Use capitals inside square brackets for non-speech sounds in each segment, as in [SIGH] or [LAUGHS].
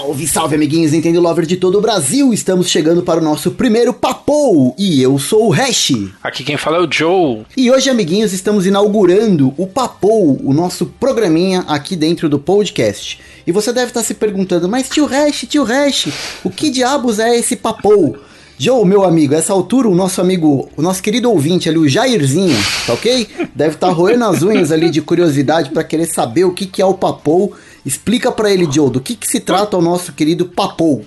Salve, salve, amiguinhos Nintendo Lover de todo o Brasil! Estamos chegando para o nosso primeiro Papou e eu sou o Hash. Aqui quem fala é o Joe. E hoje, amiguinhos, estamos inaugurando o Papou, o nosso programinha aqui dentro do podcast. E você deve estar se perguntando, mas tio Hash, tio Hash, o que diabos é esse Papou? Joe, meu amigo, essa altura o nosso amigo, o nosso querido ouvinte ali, o Jairzinho, tá ok? Deve estar roendo as unhas ali de curiosidade para querer saber o que, que é o Papou Explica para ele, Joe, do que, que se trata o nosso querido Papou.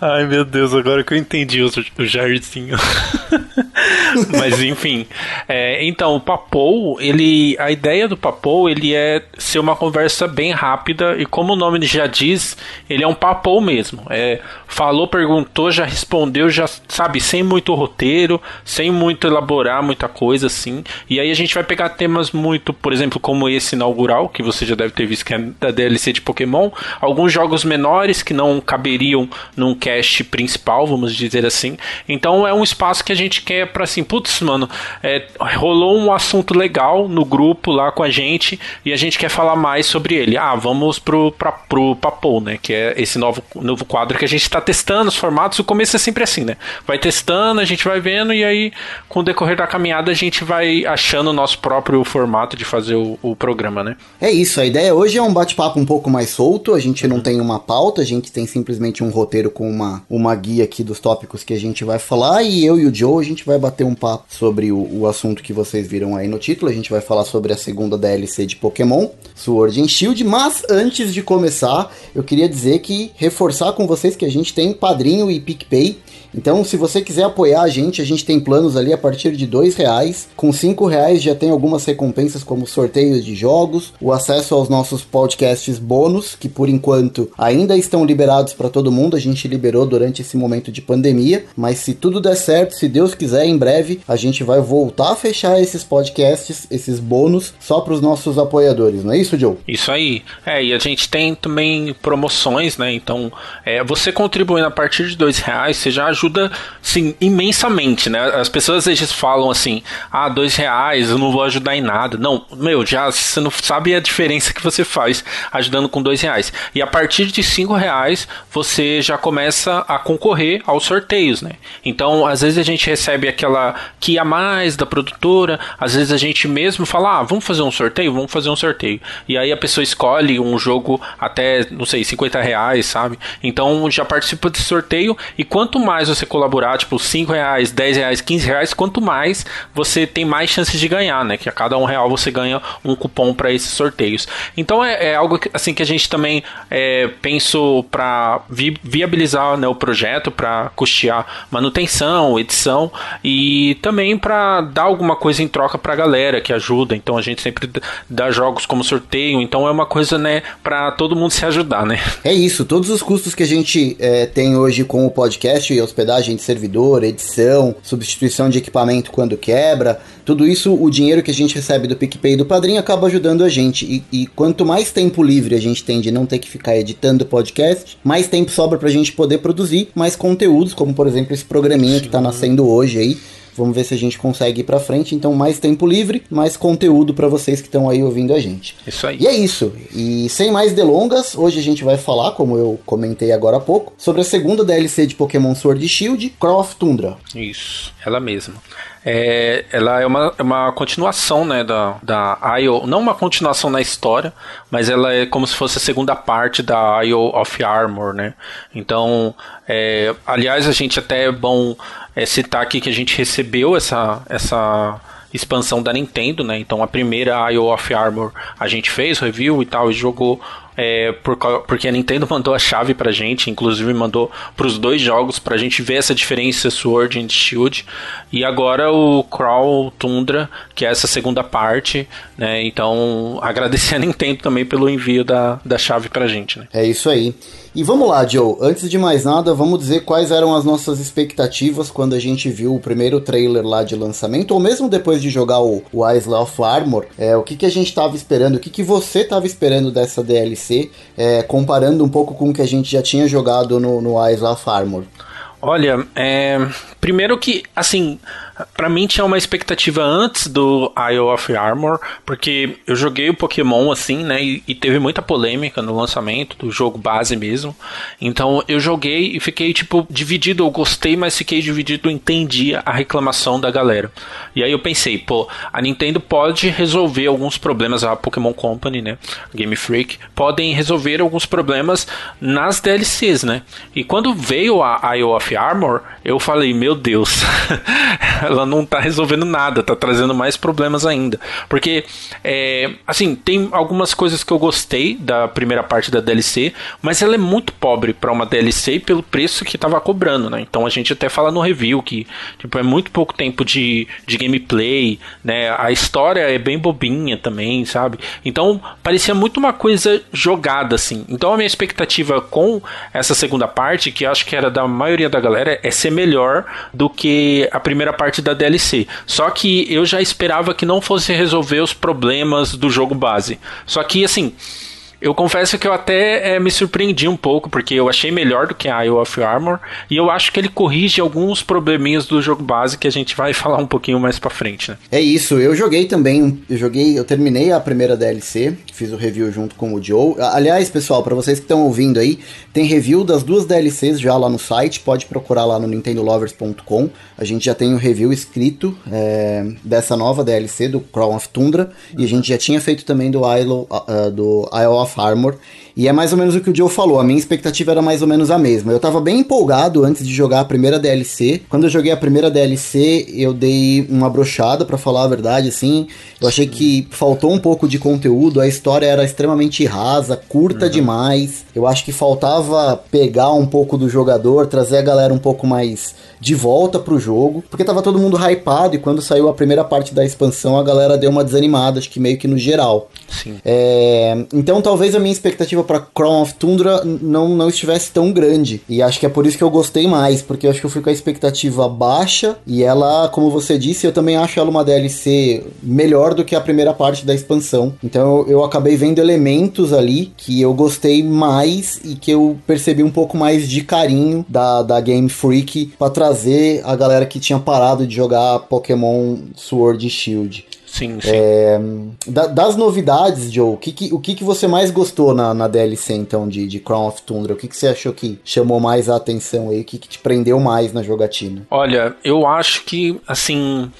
Ai, meu Deus, agora que eu entendi o, o Jairzinho. [LAUGHS] Mas enfim, é, então o Papou, ele, a ideia do Papou, ele é ser uma conversa bem rápida e como o nome já diz, ele é um Papou mesmo. É, falou, perguntou, já respondeu, já sabe, sem muito roteiro, sem muito elaborar muita coisa assim. E aí a gente vai pegar temas muito, por exemplo, como esse inaugural que você já deve ter visto que é da DLC DLC de Pokémon, alguns jogos menores que não caberiam num cast principal, vamos dizer assim. Então é um espaço que a gente quer para assim, putz, mano, é, rolou um assunto legal no grupo lá com a gente e a gente quer falar mais sobre ele. Ah, vamos pro, pra, pro Papo, né? Que é esse novo, novo quadro que a gente está testando os formatos. O começo é sempre assim, né? Vai testando, a gente vai vendo e aí, com o decorrer da caminhada, a gente vai achando o nosso próprio formato de fazer o, o programa, né? É isso, a ideia hoje é um bate-papo um pouco mais solto, a gente não tem uma pauta, a gente tem simplesmente um roteiro com uma, uma guia aqui dos tópicos que a gente vai falar e eu e o Joe a gente vai bater um papo sobre o, o assunto que vocês viram aí no título, a gente vai falar sobre a segunda DLC de Pokémon, Sword and Shield, mas antes de começar, eu queria dizer que reforçar com vocês que a gente tem Padrinho e PicPay, então, se você quiser apoiar a gente, a gente tem planos ali a partir de dois reais. Com cinco reais já tem algumas recompensas como sorteios de jogos, o acesso aos nossos podcasts bônus, que por enquanto ainda estão liberados para todo mundo. A gente liberou durante esse momento de pandemia, mas se tudo der certo, se Deus quiser, em breve a gente vai voltar a fechar esses podcasts, esses bônus, só para os nossos apoiadores, não é isso, Joe? Isso aí. É, e a gente tem também promoções, né? Então, é, você contribuindo a partir de dois reais, você já ajuda, sim, imensamente, né? As pessoas às vezes falam assim, ah, dois reais, eu não vou ajudar em nada. Não, meu, já você não sabe a diferença que você faz ajudando com dois reais. E a partir de cinco reais, você já começa a concorrer aos sorteios, né? Então, às vezes a gente recebe aquela que a mais da produtora, às vezes a gente mesmo fala, ah, vamos fazer um sorteio? Vamos fazer um sorteio. E aí a pessoa escolhe um jogo até, não sei, 50 reais, sabe? Então já participa desse sorteio e quanto mais mais você colaborar, tipo 5 reais, 10 reais, 15 reais, quanto mais você tem mais chances de ganhar, né? Que a cada um real você ganha um cupom para esses sorteios. Então é, é, algo que, assim que a gente também é, pensou para vi, viabilizar né, o projeto, para custear manutenção, edição e também para dar alguma coisa em troca para a galera que ajuda. Então a gente sempre dá jogos como sorteio. Então é uma coisa, né, para todo mundo se ajudar, né? É isso. Todos os custos que a gente é, tem hoje com o podcast e os hospedagem de servidor, edição, substituição de equipamento quando quebra, tudo isso, o dinheiro que a gente recebe do PicPay e do Padrinho acaba ajudando a gente. E, e quanto mais tempo livre a gente tem de não ter que ficar editando podcast, mais tempo sobra pra gente poder produzir mais conteúdos, como por exemplo esse programinha Sim. que tá nascendo hoje aí Vamos ver se a gente consegue ir para frente. Então, mais tempo livre, mais conteúdo para vocês que estão aí ouvindo a gente. Isso aí. E é isso. E sem mais delongas, hoje a gente vai falar, como eu comentei agora há pouco, sobre a segunda DLC de Pokémon Sword Shield, Croft Tundra. Isso, ela mesma. É, ela é uma, é uma continuação né, da, da IO, não uma continuação na história, mas ela é como se fosse a segunda parte da IO of Armor, né? Então, é, aliás, a gente até é bom é, citar aqui que a gente recebeu essa, essa expansão da Nintendo, né? Então a primeira IO of Armor a gente fez review e tal e jogou é, por, porque a Nintendo [LAUGHS] mandou a chave pra gente, inclusive mandou pros dois jogos pra gente ver essa diferença Sword and Shield. E agora o Crawl Tundra, que é essa segunda parte, né? Então [LAUGHS] agradecer a Nintendo também pelo envio da, da chave pra gente, né? É isso aí. E vamos lá, Joe. Antes de mais nada, vamos dizer quais eram as nossas expectativas quando a gente viu o primeiro trailer lá de lançamento, ou mesmo depois de jogar o, o Isle of Armor. É, o que, que a gente estava esperando, o que, que você estava esperando dessa DLC, é, comparando um pouco com o que a gente já tinha jogado no, no Isle of Armor. Olha, é, primeiro que, assim, para mim tinha uma expectativa antes do Isle of Armor, porque eu joguei o Pokémon assim, né, e, e, teve muita polêmica no lançamento do jogo base mesmo. Então eu joguei e fiquei tipo dividido, eu gostei, mas fiquei dividido, entendi a reclamação da galera. E aí eu pensei, pô, a Nintendo pode resolver alguns problemas, a Pokémon Company, né, Game Freak, podem resolver alguns problemas nas DLCs, né? E quando veio a Isle of Armor, eu falei, meu Deus, [LAUGHS] ela não tá resolvendo nada, tá trazendo mais problemas ainda. Porque, é, assim, tem algumas coisas que eu gostei da primeira parte da DLC, mas ela é muito pobre para uma DLC pelo preço que tava cobrando, né? Então a gente até fala no review que, tipo, é muito pouco tempo de, de gameplay, né? A história é bem bobinha também, sabe? Então parecia muito uma coisa jogada, assim. Então a minha expectativa com essa segunda parte, que acho que era da maioria da galera, é ser melhor do que a primeira parte da DLC. Só que eu já esperava que não fosse resolver os problemas do jogo base. Só que assim, eu confesso que eu até é, me surpreendi um pouco, porque eu achei melhor do que a Isle of Armor, e eu acho que ele corrige alguns probleminhas do jogo base que a gente vai [LAUGHS] falar um pouquinho mais pra frente, né? É isso, eu joguei também, eu joguei, eu terminei a primeira DLC, fiz o review junto com o Joe. Aliás, pessoal, para vocês que estão ouvindo aí, tem review das duas DLCs já lá no site, pode procurar lá no nintendolovers.com. A gente já tem o um review escrito é, dessa nova DLC do Crown of Tundra, e a gente já tinha feito também do Isle, uh, do Isle of Armor. E é mais ou menos o que o Joe falou, a minha expectativa era mais ou menos a mesma. Eu tava bem empolgado antes de jogar a primeira DLC. Quando eu joguei a primeira DLC, eu dei uma brochada, para falar a verdade, assim. Eu achei que faltou um pouco de conteúdo, a história era extremamente rasa, curta uhum. demais. Eu acho que faltava pegar um pouco do jogador, trazer a galera um pouco mais de volta pro jogo, porque tava todo mundo hypado e quando saiu a primeira parte da expansão, a galera deu uma desanimada, acho que meio que no geral. Sim. É, então talvez a minha expectativa para Crown of Tundra não, não estivesse tão grande. E acho que é por isso que eu gostei mais, porque eu acho que eu fui com a expectativa baixa e ela, como você disse, eu também acho ela uma DLC melhor do que a primeira parte da expansão. Então eu, acabei vendo elementos ali que eu gostei mais e que eu percebi um pouco mais de carinho da, da Game Freak para trazer a galera que tinha parado de jogar Pokémon Sword e Shield. Sim, sim. É, da, das novidades, Joe, o que, que, o que, que você mais gostou na, na DLC, então, de, de Crown of Tundra? O que, que você achou que chamou mais a atenção aí? O que, que te prendeu mais na jogatina? Olha, eu acho que, assim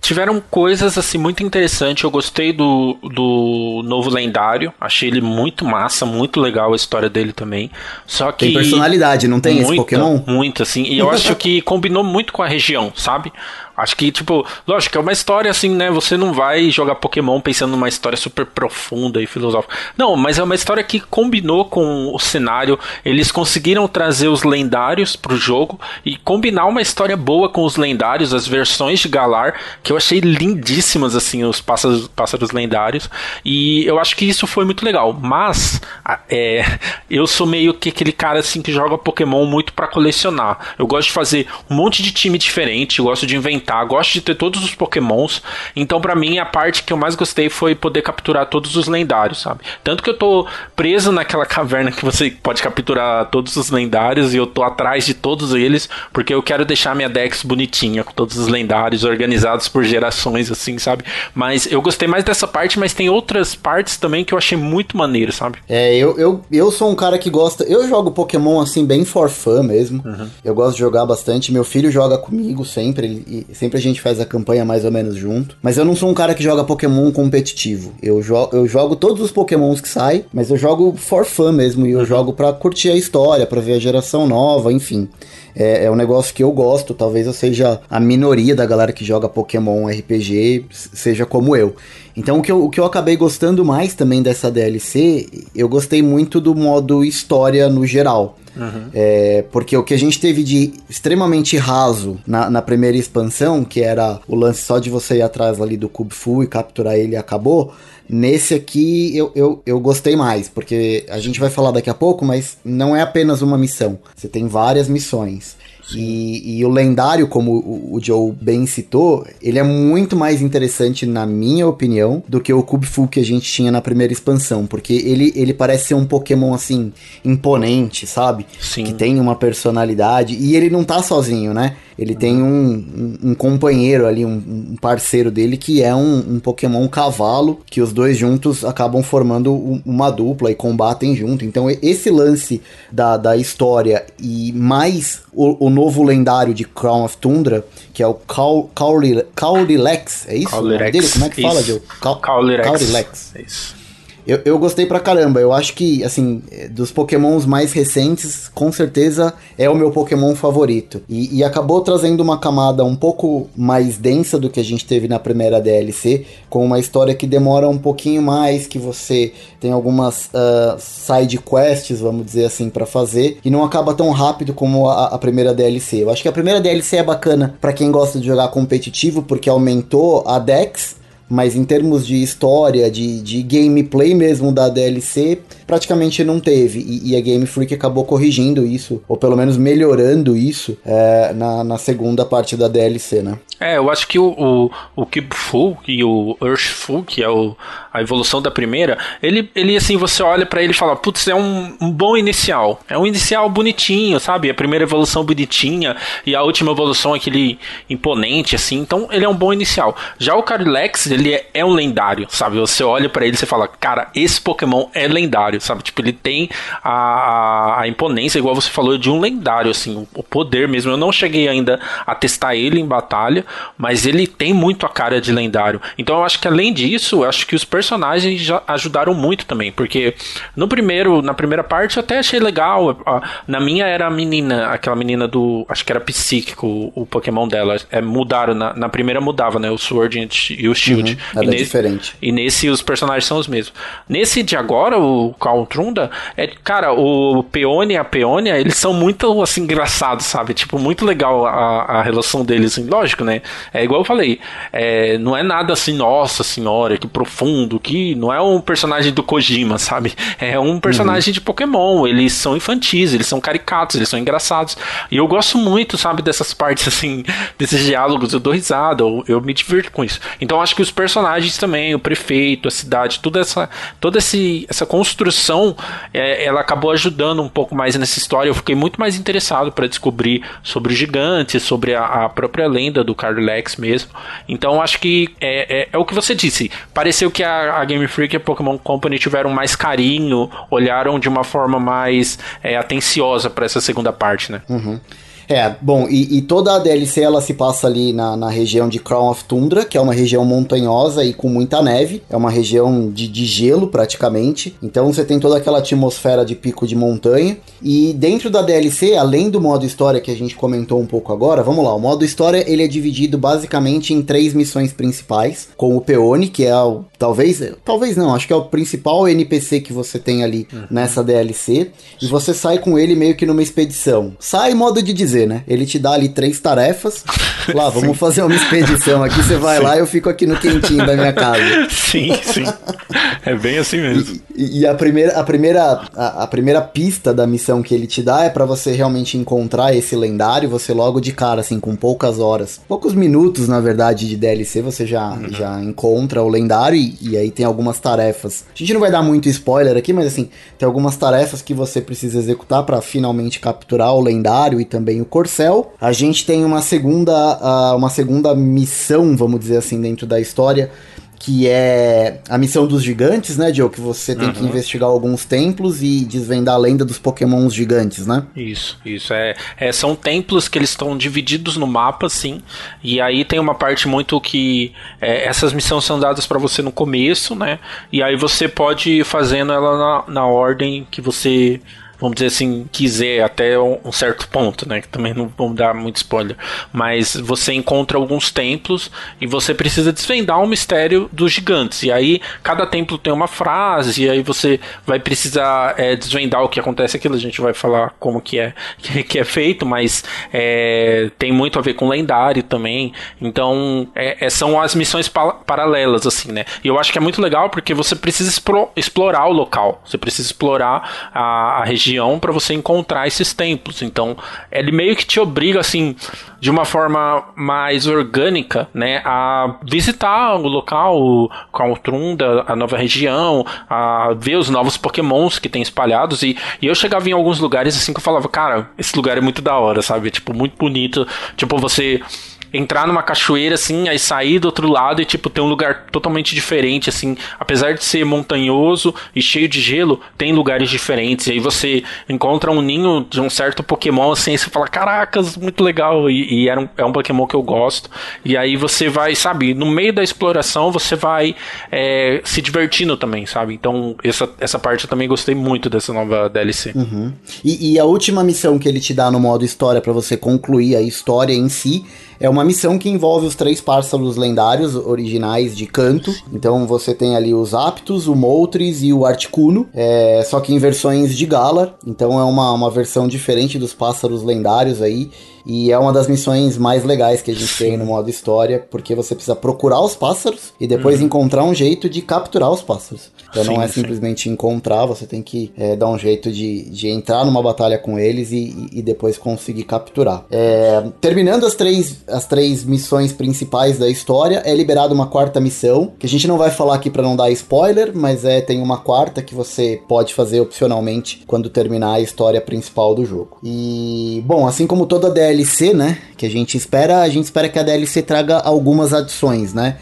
tiveram coisas assim muito interessantes. Eu gostei do, do novo lendário, achei ele muito massa, muito legal a história dele também. Só que tem personalidade, não tem muita, esse Pokémon? Muito assim. E eu acho que combinou muito com a região, sabe? Acho que, tipo, lógico, é uma história assim, né? Você não vai jogar Pokémon pensando numa história super profunda e filosófica. Não, mas é uma história que combinou com o cenário. Eles conseguiram trazer os lendários pro jogo e combinar uma história boa com os lendários, as versões de Galar, que eu achei lindíssimas, assim, os pássaros, pássaros lendários. E eu acho que isso foi muito legal. Mas, é, eu sou meio que aquele cara, assim, que joga Pokémon muito para colecionar. Eu gosto de fazer um monte de time diferente, gosto de inventar tá? Gosto de ter todos os pokémons. Então, para mim, a parte que eu mais gostei foi poder capturar todos os lendários, sabe? Tanto que eu tô preso naquela caverna que você pode capturar todos os lendários e eu tô atrás de todos eles, porque eu quero deixar minha Dex bonitinha, com todos os lendários organizados por gerações, assim, sabe? Mas eu gostei mais dessa parte, mas tem outras partes também que eu achei muito maneiro, sabe? É, eu, eu, eu sou um cara que gosta. Eu jogo Pokémon assim, bem for fun mesmo. Uhum. Eu gosto de jogar bastante. Meu filho joga comigo sempre. Ele, Sempre a gente faz a campanha mais ou menos junto. Mas eu não sou um cara que joga Pokémon competitivo. Eu, jo eu jogo todos os Pokémons que saem, mas eu jogo for fun mesmo. E eu jogo pra curtir a história, pra ver a geração nova, enfim. É, é, um negócio que eu gosto. Talvez eu seja a minoria da galera que joga Pokémon RPG, seja como eu. Então o que, eu, o que eu acabei gostando mais também dessa DLC, eu gostei muito do modo história no geral. Uhum. É, porque o que a gente teve de extremamente raso na, na, primeira expansão, que era o lance só de você ir atrás ali do Kubfu e capturar ele e acabou. Nesse aqui eu, eu, eu gostei mais, porque a gente vai falar daqui a pouco, mas não é apenas uma missão. Você tem várias missões. E, e, o lendário, como o, o, Joe bem citou, ele é muito mais interessante, na minha opinião, do que o Cube Full que a gente tinha na primeira expansão. Porque ele, ele parece ser um Pokémon assim, imponente, sabe? Sim. Que tem uma personalidade. E ele não tá sozinho, né? Ele tem um, um, um companheiro ali, um, um, parceiro dele, que é um, um, Pokémon cavalo, que os dois juntos acabam formando uma dupla e combatem junto. Então, esse lance da, da história e mais o, o novo lendário de Crown of Tundra, que é o Caulilex, é isso? Caulilex. dele? Como é que fala, Joe? Caulilex. É isso. Eu, eu gostei pra caramba. Eu acho que, assim, dos pokémons mais recentes, com certeza é o meu pokémon favorito. E, e, acabou trazendo uma camada um pouco mais densa do que a gente teve na primeira DLC, com uma história que demora um pouquinho mais, que você tem algumas uh, side quests, vamos dizer assim, para fazer, e não acaba tão rápido como a, a, primeira DLC. Eu acho que a primeira DLC é bacana para quem gosta de jogar competitivo, porque aumentou a Dex mas em termos de história, de, de gameplay mesmo da DLC, praticamente não teve. E, e, a Game Freak acabou corrigindo isso, ou pelo menos melhorando isso é, na, na segunda parte da DLC, né? É, eu acho que o, o, o Kibfu e o Earthful, que é o, a evolução da primeira, ele, ele assim, você olha para ele e fala, putz, é um, um, bom inicial. É um inicial bonitinho, sabe? A primeira evolução bonitinha e a última evolução aquele imponente, assim. Então, ele é um bom inicial. Já o Carilex, ele é, é um lendário, sabe? Você olha para ele e fala, cara, esse Pokémon é lendário, sabe? Tipo, ele tem a, a, imponência, igual você falou, de um lendário, assim, o, poder mesmo. Eu não cheguei ainda a testar ele em batalha, mas ele tem muito a cara de lendário. Então eu acho que além disso, eu acho que os personagens já ajudaram muito também, porque no primeiro, na primeira parte eu até achei legal. Na minha era a menina, aquela menina do, acho que era psíquico, o, o Pokémon dela. É, mudaram na, na, primeira mudava, né, o Sword e o Shield. Uhum, e nesse, diferente. E nesse os personagens são os mesmos. Nesse de agora, o Caltrunda, é, cara, o Peone e a Peonia, eles são muito assim engraçados, sabe? Tipo, muito legal a, a relação deles, assim, lógico, né? É igual eu falei, é, não é nada assim, nossa senhora, que profundo, que não é um personagem do Kojima, sabe? [LAUGHS] É um personagem uhum. de Pokémon, eles são infantis, eles são caricatos, eles são engraçados. E eu gosto muito, sabe, dessas partes assim, [LAUGHS] desses diálogos, eu dou risada, eu, eu me divirto com isso. Então acho que os personagens também, o prefeito, a cidade, toda essa, toda esse, essa construção, é, ela acabou ajudando um pouco mais nessa história. Eu fiquei muito mais interessado para descobrir sobre os gigantes, sobre a, a própria lenda do Carlos Lex mesmo. Então acho que é, é, é, o que você disse. Pareceu que a, a, Game Freak e a Pokémon Company tiveram mais carinho, olharam de uma forma mais é, atenciosa para essa segunda parte, né? Uhum. É, bom, e, e, toda a DLC ela se passa ali na, na região de Crown of Tundra, que é uma região montanhosa e com muita neve. É uma região de, de gelo praticamente. Então você tem toda aquela atmosfera de pico de montanha. E dentro da DLC, além do modo história que a gente comentou um pouco agora, vamos lá, o modo história ele é dividido basicamente em três missões principais, com o Peone, que é o talvez, talvez não, acho que é o principal NPC que você tem ali uhum. nessa DLC, e você sai com ele meio que numa expedição. Sai modo de dizer fazer, né? Ele te dá ali três tarefas. Lá, [LAUGHS] vamos fazer uma expedição aqui. Você vai sim. lá e eu fico aqui no quentinho da minha casa. [LAUGHS] Sim, sim. É bem assim mesmo. E, e a primeira, a primeira, a, a, primeira pista da missão que ele te dá é para você realmente encontrar esse lendário. Você logo de cara, assim, com poucas horas, poucos minutos, na verdade, de DLC, você já, uhum. já encontra o lendário e, e aí tem algumas tarefas. A gente não vai dar muito spoiler aqui, mas assim, tem algumas tarefas que você precisa executar para finalmente capturar o lendário e também o Corcel. A gente tem uma segunda, uma segunda missão, vamos dizer assim, dentro da história, que é a missão dos gigantes, né, Joe? Que você tem uhum. que investigar alguns templos e desvendar a lenda dos pokémons gigantes, né? Isso, isso. É, é são templos que eles estão divididos no mapa, sim. E aí tem uma parte muito que é, essas missões são dadas para você no começo, né? E aí você pode ir fazendo ela na, na ordem que você vamos dizer assim, quiser até um certo ponto, né? Que também não vamos dar muito spoiler. Mas você encontra alguns templos e você precisa desvendar o mistério dos gigantes. E aí cada templo tem uma frase, e aí você vai precisar é, desvendar o que acontece aquilo. A gente vai falar como que é, [LAUGHS] que é feito, mas é, tem muito a ver com lendário também. Então é, é são as missões pa paralelas, assim, né? E eu acho que é muito legal porque você precisa explorar o local, você precisa explorar a, a região região para você encontrar esses templos. Então, ele meio que te obriga assim, de uma forma mais orgânica, né, a visitar o local, o Caltrunda, a nova região, a ver os novos Pokémons que tem espalhados e, e eu chegava em alguns lugares assim que eu falava, cara, esse lugar é muito da hora, sabe? Tipo, muito bonito. Tipo, você entrar numa cachoeira, assim, aí sair do outro lado e, tipo, ter um lugar totalmente diferente, assim. Apesar de ser montanhoso e cheio de gelo, tem lugares diferentes. E aí você encontra um ninho de um certo Pokémon, assim, e você fala, caracas, muito legal. E, e era um, é um Pokémon que eu gosto. E aí você vai, sabe, no meio da exploração, você vai é, se divertindo também, sabe? Então, essa, essa parte eu também gostei muito dessa nova DLC. Uhum. E, e a última missão que ele te dá no modo história para você concluir a história em si é uma missão que envolve os três pássaros lendários originais de canto. Então você tem ali os Aptos, o Moltres e o Articuno, é, só que em versões de Galar. Então é uma, uma versão diferente dos pássaros lendários aí. E é uma das missões mais legais que a gente tem no modo história, porque você precisa procurar os pássaros e depois uhum. encontrar um jeito de capturar os pássaros. Então sim, não é simplesmente sim. encontrar, você tem que é, dar um jeito de, de entrar numa batalha com eles e, e depois conseguir capturar. É, terminando as três, as três missões principais da história, é liberada uma quarta missão, que a gente não vai falar aqui para não dar spoiler, mas é tem uma quarta que você pode fazer opcionalmente quando terminar a história principal do jogo. E, bom, assim como toda DLC, né, que a gente espera, a gente espera que a DLC traga algumas adições, né?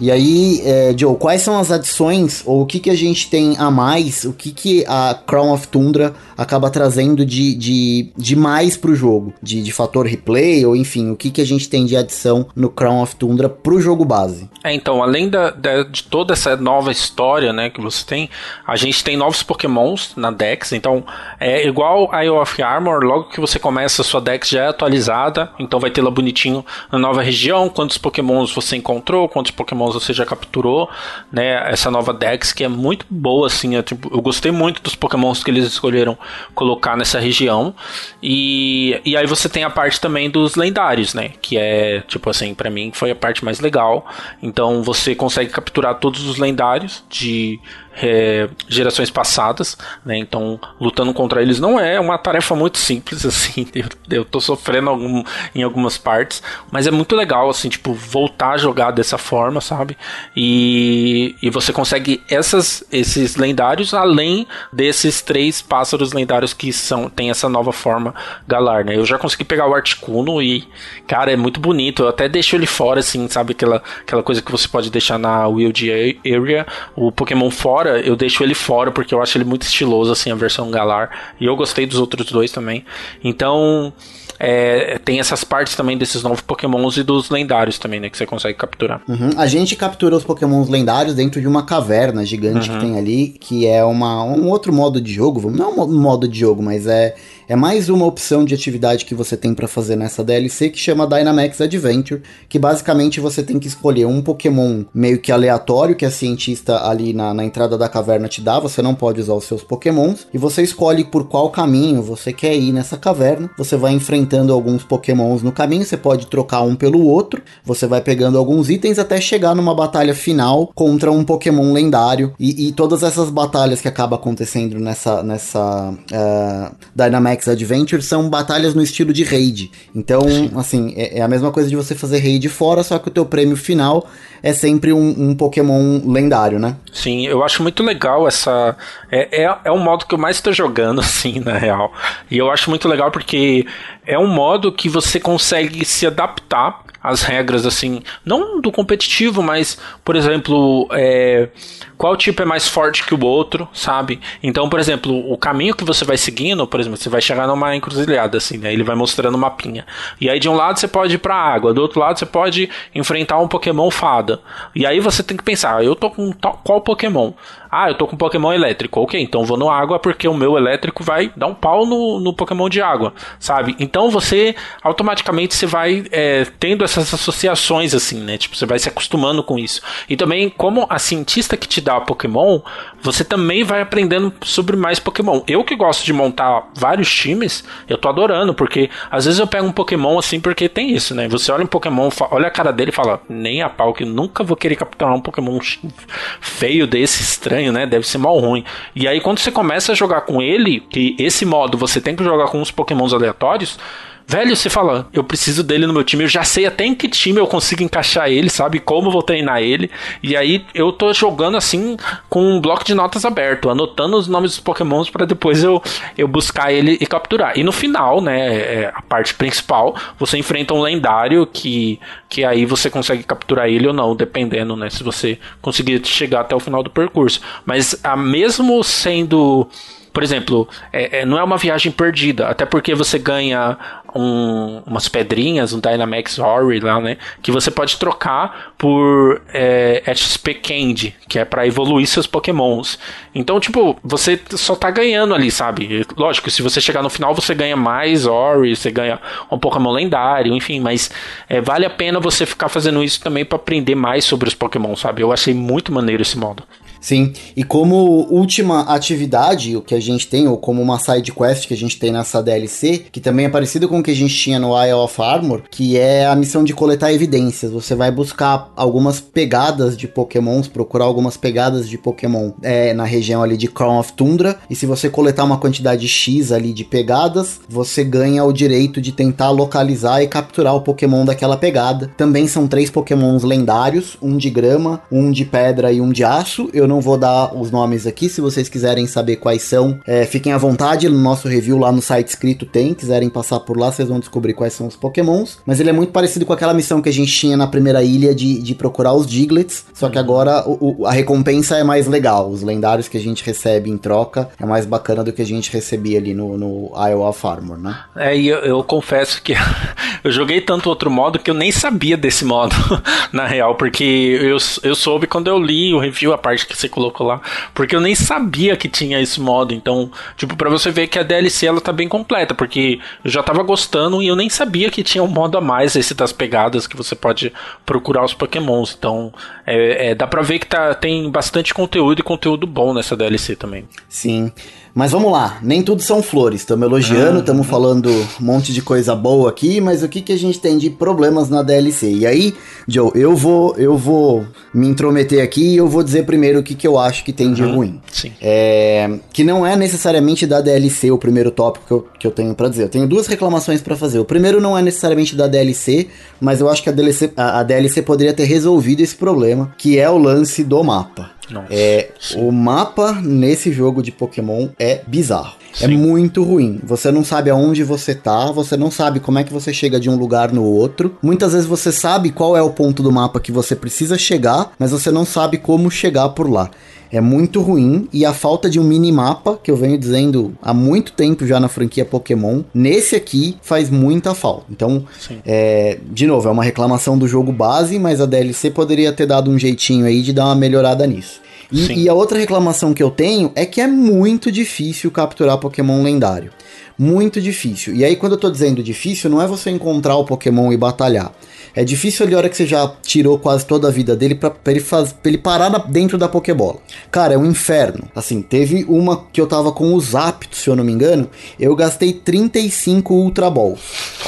E aí, é, Joe, quais são as adições ou o que, que a gente tem a mais, o que, que a Crown of Tundra acaba trazendo de, de, de mais pro jogo? De, de fator replay, ou enfim, o que, que a gente tem de adição no Crown of Tundra pro jogo base? É, então, além da, da, de toda essa nova história, né, que você tem, a gente tem novos pokémons na Dex, então é igual a Isle of Armor, logo que você começa a sua Dex já é atualizada, então vai lá bonitinho na nova região, quantos pokémons você encontrou, quantos pokémons você já capturou, né, essa nova Dex que é muito boa, assim, eu, tipo, eu gostei muito dos pokémons que eles escolheram colocar nessa região. E, e aí você tem a parte também dos lendários, né? Que é, tipo assim, para mim foi a parte mais legal. Então você consegue capturar todos os lendários de é, gerações passadas, né? Então, lutando contra eles não é uma tarefa muito simples, [LAUGHS] assim. Eu, eu tô sofrendo algum, em algumas partes, mas é muito legal, assim, tipo, voltar a jogar dessa forma, sabe? E, e você consegue essas, esses lendários além desses três pássaros lendários que são tem essa nova forma galar, né? Eu já consegui pegar o Articuno e, cara, é muito bonito. Eu até deixo ele fora, assim, sabe? Aquela, aquela coisa que você pode deixar na Wild Area, o Pokémon fora fora, eu deixo ele fora porque eu acho ele muito estiloso, assim, a versão Galar. E eu gostei dos outros dois também. Então, é, tem essas partes também desses novos pokémons e dos lendários também, né? Que você consegue capturar. Uhum. A gente captura os pokémons lendários dentro de uma caverna gigante uhum. que tem ali, que é uma, um outro modo de jogo. Não é um modo de jogo, mas é é mais uma opção de atividade que você tem para fazer nessa DLC que chama Dynamax Adventure, que basicamente você tem que escolher um Pokémon meio que aleatório que a cientista ali na, na entrada da caverna te dá, você não pode usar os seus Pokémons, e você escolhe por qual caminho você quer ir nessa caverna. Você vai enfrentando alguns Pokémons no caminho, você pode trocar um pelo outro, você vai pegando alguns itens até chegar numa batalha final contra um Pokémon lendário, e, e todas essas batalhas que acabam acontecendo nessa, nessa uh, Dynamax Max Adventure são batalhas no estilo de raid. Então, Sim. assim, é, é, a mesma coisa de você fazer raid fora, só que o teu prêmio final é sempre um, um Pokémon lendário, né? Sim, eu acho muito legal essa. É, é, é o modo que eu mais estou jogando, [LAUGHS] assim, na real. E eu acho muito legal porque é um modo que você consegue se adaptar às regras, assim, não do competitivo, mas, por exemplo, é, qual tipo é mais forte que o outro, sabe? Então, por exemplo, o caminho que você vai seguindo, por exemplo, você vai chegar numa encruzilhada, assim, né? Ele vai mostrando uma mapinha. E aí, de um lado, você pode ir pra água, do outro lado, você pode enfrentar um Pokémon fada. E aí, você tem que pensar, ah, eu tô com qual Pokémon? Ah, eu tô com Pokémon elétrico. Ok, então vou no água porque o meu elétrico vai dar um pau no, no Pokémon de água, sabe? Então você automaticamente você vai é, tendo essas associações assim, né? Tipo, você vai se acostumando com isso. E também, como a cientista que te dá Pokémon, você também vai aprendendo sobre mais Pokémon. Eu que gosto de montar vários times, eu tô adorando, porque às vezes eu pego um Pokémon assim, porque tem isso, né? Você olha um Pokémon, olha a cara dele e fala, nem a pau que nunca vou querer capturar um Pokémon [LAUGHS] feio desse, estranho estranho, né? Deve ser mal ruim. E aí quando você começa a jogar com ele, que esse modo você tem que jogar com os pokémons aleatórios, Velho, você fala, eu preciso dele no meu time, eu já sei até em que time eu consigo encaixar ele, sabe? Como vou treinar ele. E aí eu tô jogando assim com um bloco de notas aberto, anotando os nomes dos pokémons para depois eu, eu buscar ele e capturar. E no final, né, é, a parte principal, você enfrenta um lendário que, que aí você consegue capturar ele ou não, dependendo, né? Se você conseguir chegar até o final do percurso. Mas a, mesmo sendo por exemplo, é, é, não é uma viagem perdida, até porque você ganha um, umas pedrinhas, um Dynamax Ori lá, né? Que você pode trocar por é, XP Candy, que é para evoluir seus pokémons. Então, tipo, você só tá ganhando ali, sabe? Lógico, se você chegar no final, você ganha mais Ori, você ganha um Pokémon lendário, enfim, mas é, vale a pena você ficar fazendo isso também para aprender mais sobre os Pokémon, sabe? Eu achei muito maneiro esse modo. Sim, e como última atividade, o que a gente tem, ou como uma side quest que a gente tem nessa DLC, que também é parecido com o que a gente tinha no Isle of Armor, que é a missão de coletar evidências. Você vai buscar algumas pegadas de pokémons, procurar algumas pegadas de pokémon é, na região ali de Crown of Tundra, e se você coletar uma quantidade X ali de pegadas, você ganha o direito de tentar localizar e capturar o pokémon daquela pegada. Também são três pokémons lendários, um de grama, um de pedra e um de aço. Eu não não vou dar os nomes aqui, se vocês quiserem saber quais são, é, fiquem à vontade, no nosso review lá no site escrito tem, quiserem passar por lá, vocês vão descobrir quais são os pokémons, mas ele é muito parecido com aquela missão que a gente tinha na primeira ilha de, de procurar os Diglets, só que agora o, o, a recompensa é mais legal, os lendários que a gente recebe em troca é mais bacana do que a gente recebia ali no, no Iowa Farmer, né? É, e eu, eu confesso que [LAUGHS] eu joguei tanto outro modo que eu nem sabia desse modo, [LAUGHS] na real, porque eu, eu soube quando eu li o review, a parte que você colocou lá, porque eu nem sabia que tinha esse modo. Então, tipo, para você ver que a DLC ela tá bem completa, porque eu já tava gostando e eu nem sabia que tinha um modo a mais esse das pegadas que você pode procurar os Pokémons. Então, é, é dá pra ver que tá, tem bastante conteúdo e conteúdo bom nessa DLC também. Sim. Mas vamos lá, nem tudo são flores. Estamos elogiando, estamos ah, falando um monte de coisa boa aqui, mas o que, que a gente tem de problemas na DLC? E aí, Joe, eu vou, eu vou me intrometer aqui e eu vou dizer primeiro o que, que eu acho que tem de ruim. Sim. É, que não é necessariamente da DLC o primeiro tópico que eu, que eu tenho para dizer. Eu tenho duas reclamações para fazer. O primeiro não é necessariamente da DLC, mas eu acho que a DLC, a, a DLC poderia ter resolvido esse problema, que é o lance do mapa. Nossa, é, o mapa nesse jogo de Pokémon é bizarro. É sim. É muito ruim. Você não sabe aonde você tá, você não sabe como é que você chega de um lugar no outro. Muitas vezes você sabe qual é o ponto do mapa que você precisa chegar, mas você não sabe como chegar por lá é muito ruim e a falta de um minimapa, que eu venho dizendo há muito tempo já na franquia Pokémon, nesse aqui faz muita falta. Então, é, de novo, é uma reclamação do jogo base, mas a DLC poderia ter dado um jeitinho aí de dar uma melhorada nisso. E, e, a outra reclamação que eu tenho é que é muito difícil capturar Pokémon lendário. Muito difícil. E aí, quando eu tô dizendo difícil, não é você encontrar o Pokémon e batalhar. É difícil ali a hora que você já tirou quase toda a vida dele pra, pra ele, faz, pra ele parar na, dentro da Pokébola. Cara, é um inferno. Assim, teve uma que eu tava com os Aptos, se eu não me engano. Eu gastei 35 Ultra Balls.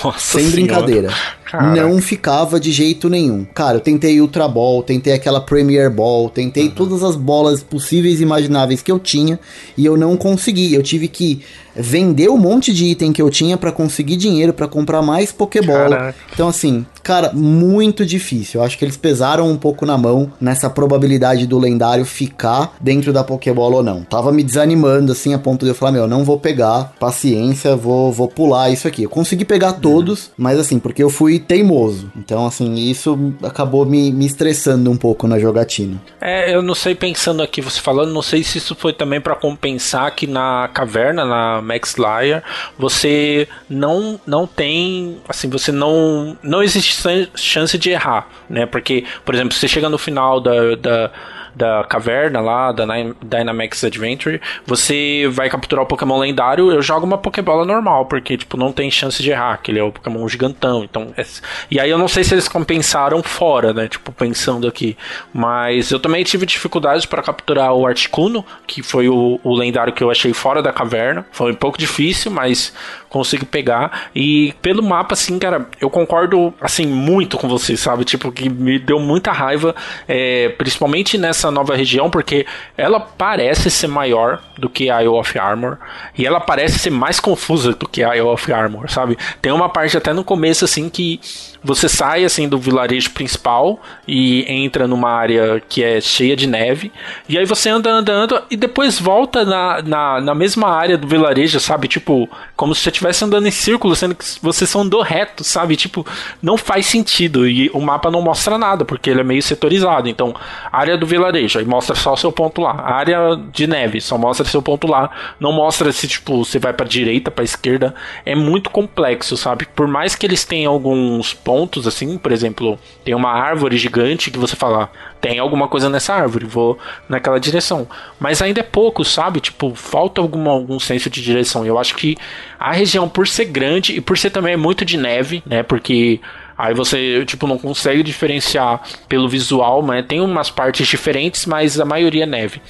Nossa sem senhora. brincadeira. Caraca. Não ficava de jeito nenhum. Cara, eu tentei Ultra Ball, tentei aquela Premier Ball, tentei uhum. todas as bolas possíveis e imagináveis que eu tinha e eu não consegui. Eu tive que vender um monte de item que eu tinha para conseguir dinheiro para comprar mais Pokébola. Caraca. Então, assim, cara, muito difícil. Eu acho que eles pesaram um pouco na mão nessa probabilidade do lendário ficar dentro da Pokébola ou não. Tava me desanimando, assim, a ponto de eu falar: meu, não vou pegar, paciência, vou, vou pular isso aqui. Eu consegui pegar todos, mas assim, porque eu fui teimoso. Então, assim, isso acabou me, me estressando um pouco na jogatina. É, eu não sei, pensando aqui, você falando, não sei se isso foi também para compensar que na caverna, na Max Liar, você não, não tem, assim, você não, não existe chance de errar, né? Porque, por exemplo, você chega no final da, da da caverna lá, da Dynamax Adventure, você vai capturar o Pokémon lendário, eu jogo uma Pokébola normal, porque, tipo, não tem chance de errar, que ele é o Pokémon gigantão, então... É... E aí eu não sei se eles compensaram fora, né, tipo, pensando aqui, mas eu também tive dificuldades para capturar o Articuno, que foi o, o lendário que eu achei fora da caverna, foi um pouco difícil, mas consigo pegar. E pelo mapa, assim, cara, eu concordo, assim, muito com você, sabe? Tipo, que me deu muita raiva, é, principalmente nessa essa nova região, porque ela parece ser maior do que a Isle of Armor, e ela parece ser mais confusa do que a Isle of Armor, sabe? Tem uma parte até no começo, assim, que você sai assim do vilarejo principal e entra numa área que é cheia de neve. E aí você anda, anda, anda e depois volta na, na, na mesma área do vilarejo, sabe? Tipo, como se você estivesse andando em círculo, sendo que você só andou reto, sabe? Tipo, não faz sentido. E o mapa não mostra nada, porque ele é meio setorizado. Então, área do vilarejo, aí mostra só o seu ponto lá. área de neve, só mostra seu ponto lá. Não mostra se, tipo, você vai pra direita, pra esquerda. É muito complexo, sabe? Por mais que eles tenham alguns pontos assim, por exemplo, tem uma árvore gigante que você fala, tem alguma coisa nessa árvore, vou naquela direção. Mas ainda é pouco, sabe? Tipo, falta alguma, algum senso de direção. Eu acho que a região, por ser grande e por ser também muito de neve, né? Porque Aí você, tipo, não consegue diferenciar pelo visual, né? Tem umas partes diferentes, mas a maioria é neve.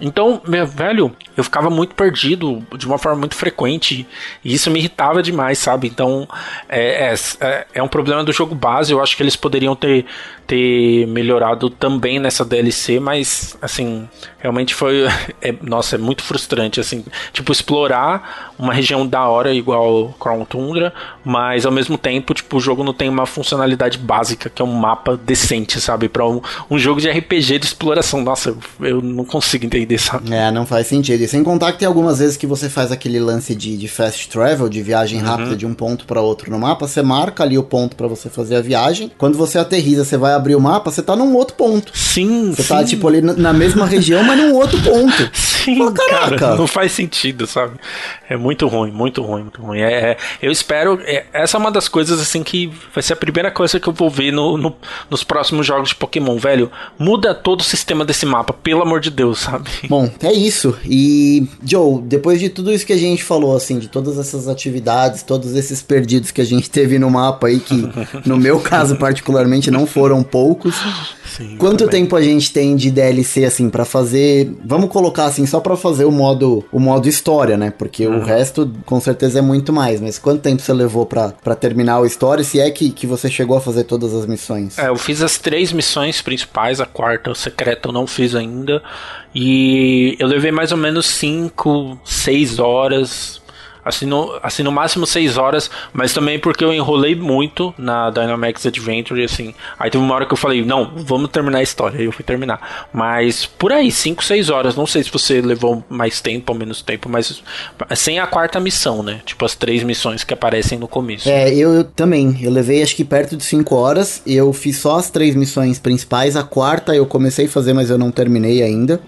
Então, meu velho, eu ficava muito perdido de uma forma muito frequente e isso me irritava demais, sabe? Então, é, é, é um problema do jogo base. Eu acho que eles poderiam ter, ter melhorado também nessa DLC, mas, assim, realmente foi. [LAUGHS] É, nossa, é muito frustrante, assim. Tipo, explorar uma região da hora igual Crown Tundra, mas ao mesmo tempo, tipo, o jogo não tem uma funcionalidade básica, que é um mapa decente, sabe? Para um, um jogo de RPG de exploração. Nossa, eu não consigo entender sabe? É, não faz sentido. E sem contar que tem algumas vezes que você faz aquele lance de, de fast travel, de viagem uhum. rápida de um ponto para outro no mapa, você marca ali o ponto para você fazer a viagem. Quando você aterriza, você vai abrir o mapa, você tá num outro ponto. Sim, Você tá, sim. tá, tipo, ali na mesma região, mas num outro ponto. [LAUGHS] Sim, Pô, cara, não faz sentido, sabe? É muito ruim, muito ruim, muito ruim. É, é eu espero. É, essa é uma das coisas, assim, que vai ser a primeira coisa que eu vou ver no, no, nos próximos jogos de Pokémon, velho. Muda todo o sistema desse mapa, pelo amor de Deus, sabe? [LAUGHS] Bom, é isso. E, Joe, depois de tudo isso que a gente falou, assim, de todas essas atividades, todos esses perdidos que a gente teve no mapa aí, que no meu caso particularmente não foram poucos. [LAUGHS] Sim, Quanto também. tempo a gente tem de DLC assim para fazer? Vamos colocar assim só para fazer o modo o modo história, né? Porque uhum. o resto com certeza é muito mais. Mas quanto tempo você levou para terminar a história? Se é que, que você chegou a fazer todas as missões? É, eu fiz as três missões principais. A quarta, o secreto, eu não fiz ainda. E eu levei mais ou menos 5, 6 horas assim no, assim no máximo 6 horas, mas também porque eu enrolei muito na Dynamax Adventure, assim. Aí teve uma hora que eu falei, não, vamos terminar a história, aí eu fui terminar. Mas por aí, 5, 6 horas, não sei se você levou mais tempo ou menos tempo, mas sem a quarta missão, né? Tipo as três missões que aparecem no começo. É, eu, eu também, eu levei acho que perto de 5 horas, eu fiz só as três missões principais, a quarta eu comecei a fazer, mas eu não terminei ainda.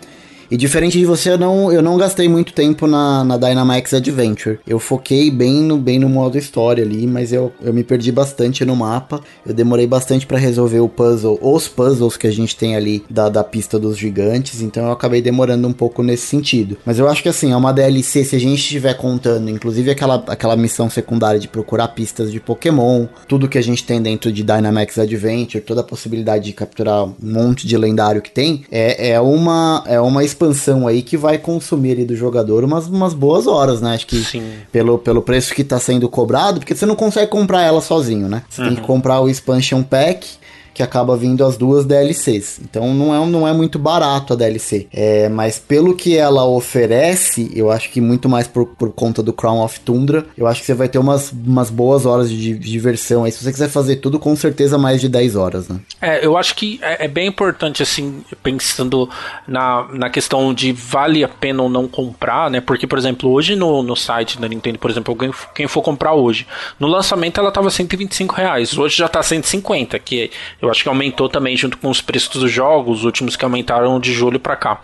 E diferente de você, eu não, eu não gastei muito tempo na, na Dynamax Adventure. Eu foquei bem no, bem no modo história ali, mas eu, eu me perdi bastante no mapa. Eu demorei bastante para resolver o puzzle, os puzzles que a gente tem ali da, da pista dos gigantes, então eu acabei demorando um pouco nesse sentido. Mas eu acho que assim, é uma DLC, se a gente estiver contando, inclusive aquela, aquela missão secundária de procurar pistas de Pokémon, tudo que a gente tem dentro de Dynamax Adventure, toda a possibilidade de capturar um monte de lendário que tem, é, é uma, é uma expansão aí que vai consumir ali do jogador umas, umas boas horas, né? Acho que Sim. Pelo, pelo preço que tá sendo cobrado, porque você não consegue comprar ela sozinho, né? Você uhum. tem que uhum. comprar o expansion pack que acaba vindo as duas DLCs. Então não é, não é muito barato a DLC. É, mas pelo que ela oferece, eu acho que muito mais por, por conta do Crown of Tundra, eu acho que você vai ter umas, umas boas horas de, de diversão aí. Se você quiser fazer tudo, com certeza mais de 10 horas, né? É, eu acho que é, é bem importante, assim, pensando na, na questão de vale a pena ou não comprar, né? Porque, por exemplo, hoje no, no site da Nintendo, por exemplo, quem, quem for comprar hoje, no lançamento ela tava 125 reais, hoje já tá 150, que eu acho que aumentou também junto com os preços dos jogos, os últimos que aumentaram de julho para cá.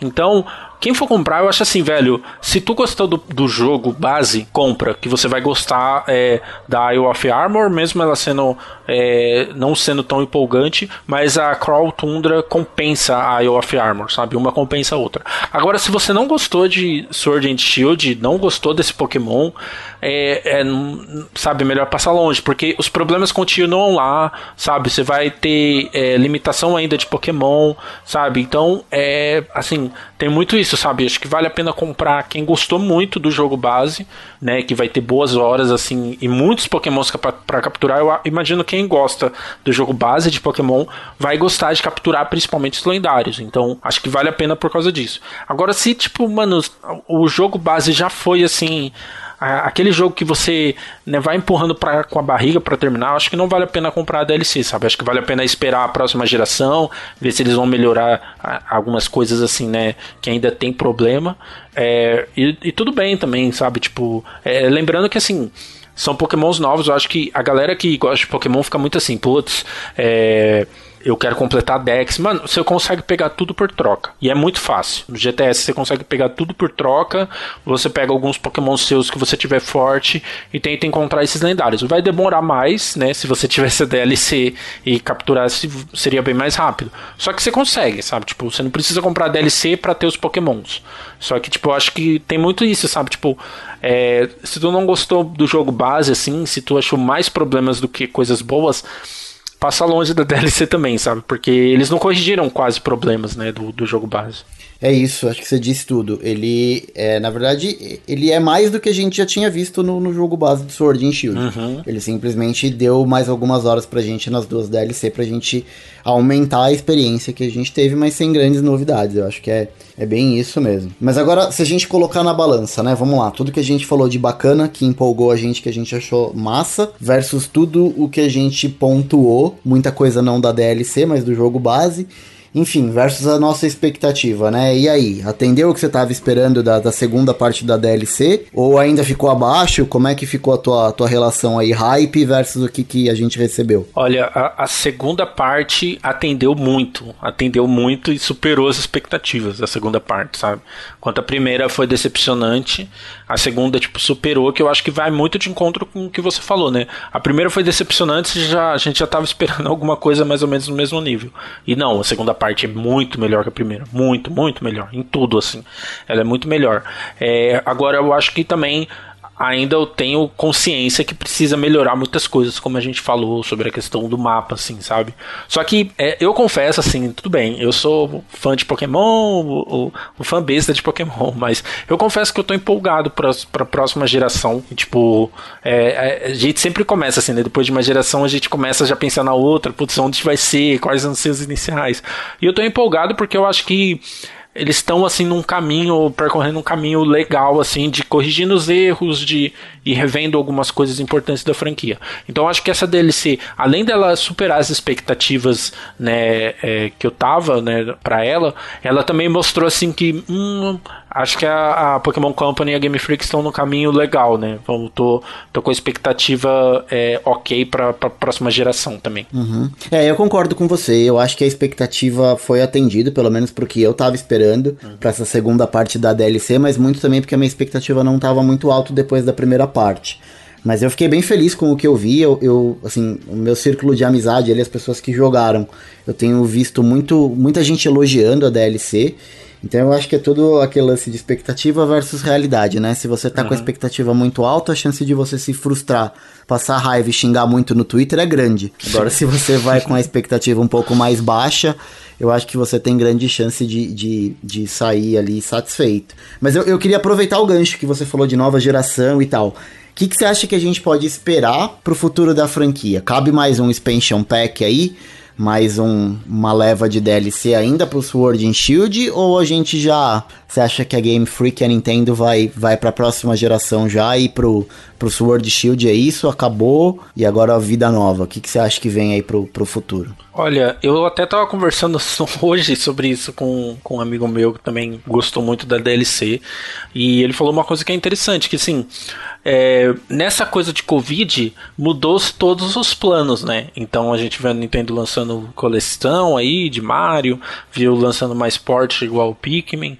Então, quem for comprar, eu acho assim, velho. Se tu gostou do, do jogo base, compra. Que você vai gostar é, da Isle of Armor, mesmo ela sendo. É, não sendo tão empolgante. Mas a Crawl Tundra compensa a Isle of Armor, sabe? Uma compensa a outra. Agora, se você não gostou de Sword and Shield, não gostou desse Pokémon, é, é, sabe, melhor passar longe. Porque os problemas continuam lá, sabe? Você vai ter é, limitação ainda de Pokémon, sabe? Então, é assim, tem muito isso, sabe? Acho que vale a pena comprar quem gostou muito do jogo base, né? Que vai ter boas horas, assim, e muitos Pokémons para capturar. Eu imagino quem gosta do jogo base de Pokémon vai gostar de capturar principalmente os lendários. Então, acho que vale a pena por causa disso. Agora, se, tipo, mano, o jogo base já foi assim aquele jogo que você né, vai empurrando pra, com a barriga para terminar, acho que não vale a pena comprar a DLC, sabe? Acho que vale a pena esperar a próxima geração, ver se eles vão melhorar algumas coisas assim, né? Que ainda tem problema. É, e, e, tudo bem também, sabe? Tipo, é, lembrando que assim são pokémons novos. Eu acho que a galera que gosta de Pokémon fica muito assim, putz, é, eu quero completar Dex. Mano, você consegue pegar tudo por troca. E é muito fácil. No GTS você consegue pegar tudo por troca. Você pega alguns Pokémon seus que você tiver forte e tenta encontrar esses lendários. Vai demorar mais, né? Se você [LAUGHS] tivesse DLC e capturasse, seria bem mais rápido. Só que você consegue, sabe? Tipo, você não precisa comprar DLC para ter os Pokémons. Só que, tipo, eu acho que tem muito isso, sabe? Tipo, é, se tu não gostou do jogo base, assim, se tu achou mais problemas do que coisas boas passa longe da [LAUGHS] DLC também, sabe? Porque eles não corrigiram quase problemas, né, do, do jogo base. É isso, acho que você disse tudo. Ele, é, na verdade, ele é mais do que a gente já tinha visto no, no jogo base do Sword and Shield. Uhum. Ele simplesmente deu mais algumas horas pra gente nas duas DLC pra gente aumentar a experiência que a gente teve, mas sem grandes novidades. Eu acho que é, é bem isso mesmo. Mas agora, se a gente colocar na balança, né? Vamos lá, tudo que a gente falou de bacana, que empolgou a gente, que a gente achou massa, versus tudo o que a gente pontuou, muita coisa não da DLC, mas do jogo base enfim, versus a nossa expectativa, né? E aí, atendeu o que você estava esperando da, da, segunda parte da DLC? Ou ainda ficou abaixo? Como é que ficou a tua, tua relação aí, hype versus o que, que a gente recebeu? Olha, a, a segunda parte atendeu muito, atendeu muito e superou as expectativas da segunda parte, sabe? Quanto a primeira foi decepcionante, a segunda, tipo, superou, que eu acho que vai muito de encontro com o que você falou, né? A primeira foi decepcionante, já, a gente já estava esperando [LAUGHS] alguma coisa mais ou menos no mesmo nível. E não, a segunda parte parte é muito melhor que a primeira. Muito, muito melhor. Em tudo, assim. Ela é muito melhor. É, agora, eu acho que também ainda eu tenho consciência que precisa melhorar muitas coisas, como a gente falou sobre a questão do mapa, assim, sabe? Só que é, eu confesso, assim, tudo bem, eu sou fã de Pokémon, o, o, fã besta de Pokémon, [LAUGHS] mas eu confesso que eu tô empolgado pra, pra próxima geração. Tipo, é, é, a gente sempre começa assim, né? Depois de uma geração a gente começa já a pensar na outra, putz, onde vai ser, quais vão ser os iniciais. E eu tô empolgado porque eu acho que eles estão assim num caminho, percorrendo um caminho legal assim de corrigindo os erros, de e revendo algumas coisas importantes da franquia. Então acho que essa DLC, além dela superar as expectativas, né, é, que eu tava, né, para ela, ela também mostrou assim que hum, acho que a, a, Pokémon Company e a Game Freak estão no caminho legal, né? Vamos, tô, tô com a expectativa é, ok para a próxima geração também. Uhum. É, eu concordo com você. Eu acho que a expectativa foi atendida, pelo menos pro que eu tava esperando uhum. para essa segunda parte da DLC, mas muito também porque a minha expectativa não tava muito alto depois da primeira parte. Mas eu fiquei bem feliz com o que eu vi. Eu, eu, assim, o meu círculo de amizade, ali, as pessoas que jogaram, eu tenho visto muito, muita gente elogiando a DLC. Então eu acho que é tudo aquele lance de expectativa versus realidade, né? Se você tá uhum. com a expectativa muito alta, a chance de você se frustrar, passar raiva e xingar muito no Twitter é grande. Agora, se você vai com a expectativa um pouco mais baixa, eu acho que você tem grande chance de, de, de sair ali satisfeito. Mas eu, eu queria aproveitar o gancho que você falou de nova geração e tal. O que, que você acha que a gente pode esperar pro futuro da franquia? Cabe mais um expansion pack aí? Mais um, uma leva de DLC ainda pro Sword and Shield? Ou a gente já. Você acha que a Game Freak e a Nintendo vai, vai pra próxima geração já e pro, pro Sword Shield é isso? Acabou e agora a vida nova? O que, que você acha que vem aí pro, pro futuro? Olha, eu até tava conversando [LAUGHS] hoje sobre isso com, com um amigo meu que também gostou muito da DLC. E ele falou uma coisa que é interessante, que assim, é, nessa coisa de Covid, mudou todos os planos, né? Então a gente vê a Nintendo lançando coleção aí de Mario, viu lançando mais porte igual o Pikmin.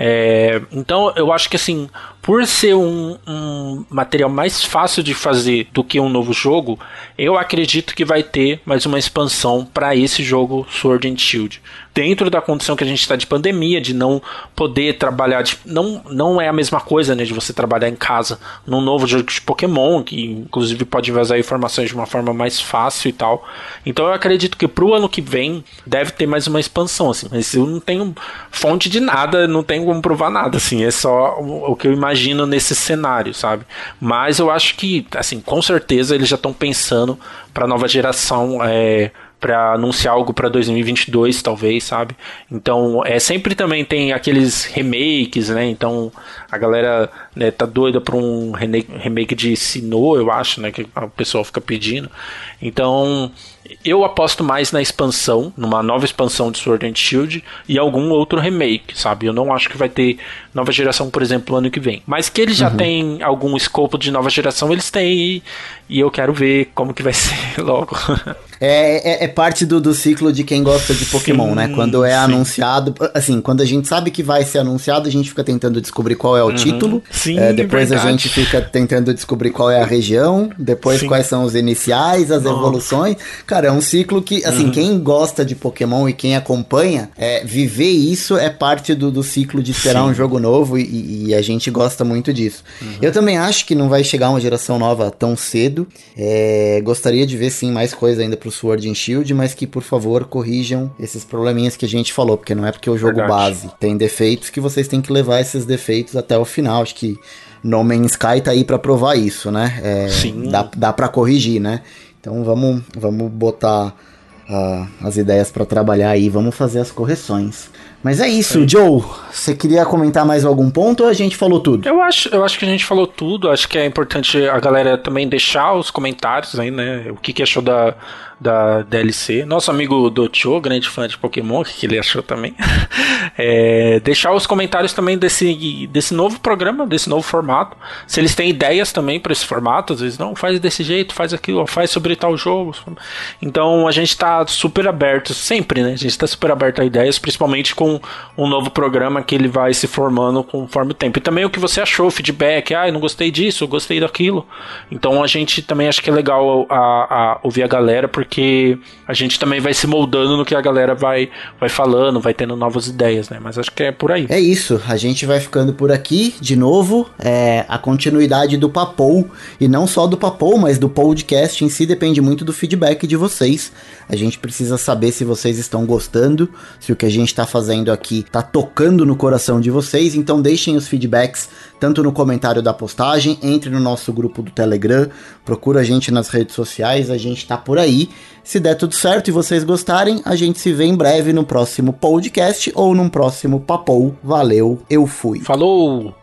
É, então eu acho que assim, por ser um, um, material mais fácil de fazer do que um novo jogo, eu acredito que vai ter mais uma expansão para esse jogo Sword and Shield dentro da condição que a gente está de pandemia, de não poder trabalhar, de, não, não é a mesma coisa, né, de você trabalhar em casa num novo jogo de Pokémon, que inclusive pode vazar informações de uma forma mais fácil e tal. Então eu acredito que pro ano que vem deve ter mais uma expansão, assim, mas eu não tenho fonte de nada, não tenho como provar nada, assim, é só o, que eu imagino nesse cenário, sabe? Mas eu acho que, assim, com certeza eles já estão pensando para nova geração, é, para anunciar algo para 2022, talvez, sabe? Então, é sempre também tem aqueles remakes, né? Então, a galera né, tá doida para um remake de Sinnoh, eu acho, né, que o pessoal fica pedindo. Então, eu aposto mais na expansão, numa nova expansão de Sword and Shield e algum outro remake, sabe? Eu não acho que vai ter nova geração, por exemplo, ano que vem. Mas que eles já uhum. têm algum escopo de nova geração, eles têm e, e eu quero ver como que vai [LAUGHS] ser logo. É, é, é, parte do, do ciclo de quem gosta de Pokémon, né? sim, né? Quando é sim. anunciado, assim, quando a gente sabe que vai ser anunciado, a gente fica tentando descobrir qual é o uhum. título. Sim, é, depois verdade. a gente fica tentando descobrir qual é a região, depois sim. quais são os iniciais, as evoluções. Cara, é um ciclo que, assim, uhum. quem gosta de Pokémon e quem acompanha, é, viver isso é parte do, do ciclo de esperar um jogo novo e, e, a gente gosta muito disso. Uhum. Eu também acho que não vai chegar uma geração nova tão cedo. É, gostaria de ver, sim, mais coisa ainda pro Sword and Shield, mas que por favor corrijam esses probleminhas que a gente falou, porque não é porque o jogo Verdade. base tem defeitos que vocês têm que levar esses defeitos até o final. Acho que No Man's Sky tá aí para provar isso, né? É, Sim. Dá, dá para corrigir, né? Então vamos, vamos botar uh, as ideias para trabalhar aí, vamos fazer as correções. Mas é isso, é. Joe. Você queria comentar mais algum ponto ou a gente falou tudo? Eu acho, eu acho que a gente falou tudo. Acho que é importante a galera também deixar os comentários aí, né? O que, que achou da, da DLC. Nosso amigo Dotio, grande fã de Pokémon, o que ele achou também. [LAUGHS] é, deixar os comentários também desse, desse novo programa, desse novo formato. Se eles têm ideias também para esse formato, às vezes não, faz desse jeito, faz aquilo, faz sobre tal jogo. Então a gente está super aberto, sempre, né? A gente está super aberto a ideias, principalmente com um novo programa que ele vai se formando conforme o tempo. E também o que você achou, feedback, ah, não gostei disso, gostei daquilo. Então a gente também acha que é legal a, a ouvir a galera, porque porque a gente também vai se moldando no que a galera vai, vai falando, vai tendo novas ideias, né? Mas acho que é por aí. É isso, a gente vai ficando por aqui de novo. É, a continuidade do Papou, e não só do Papou, mas do podcast em si depende muito do feedback de vocês. A gente precisa saber se vocês estão gostando, se o que a gente está fazendo aqui está tocando no coração de vocês. Então deixem os feedbacks tanto no comentário da postagem, entre no nosso grupo do Telegram, procura a gente nas redes sociais, a gente tá por aí. Se der tudo certo e vocês gostarem, a gente se vê em breve no próximo podcast ou num próximo Papou. Valeu, eu fui. Falou!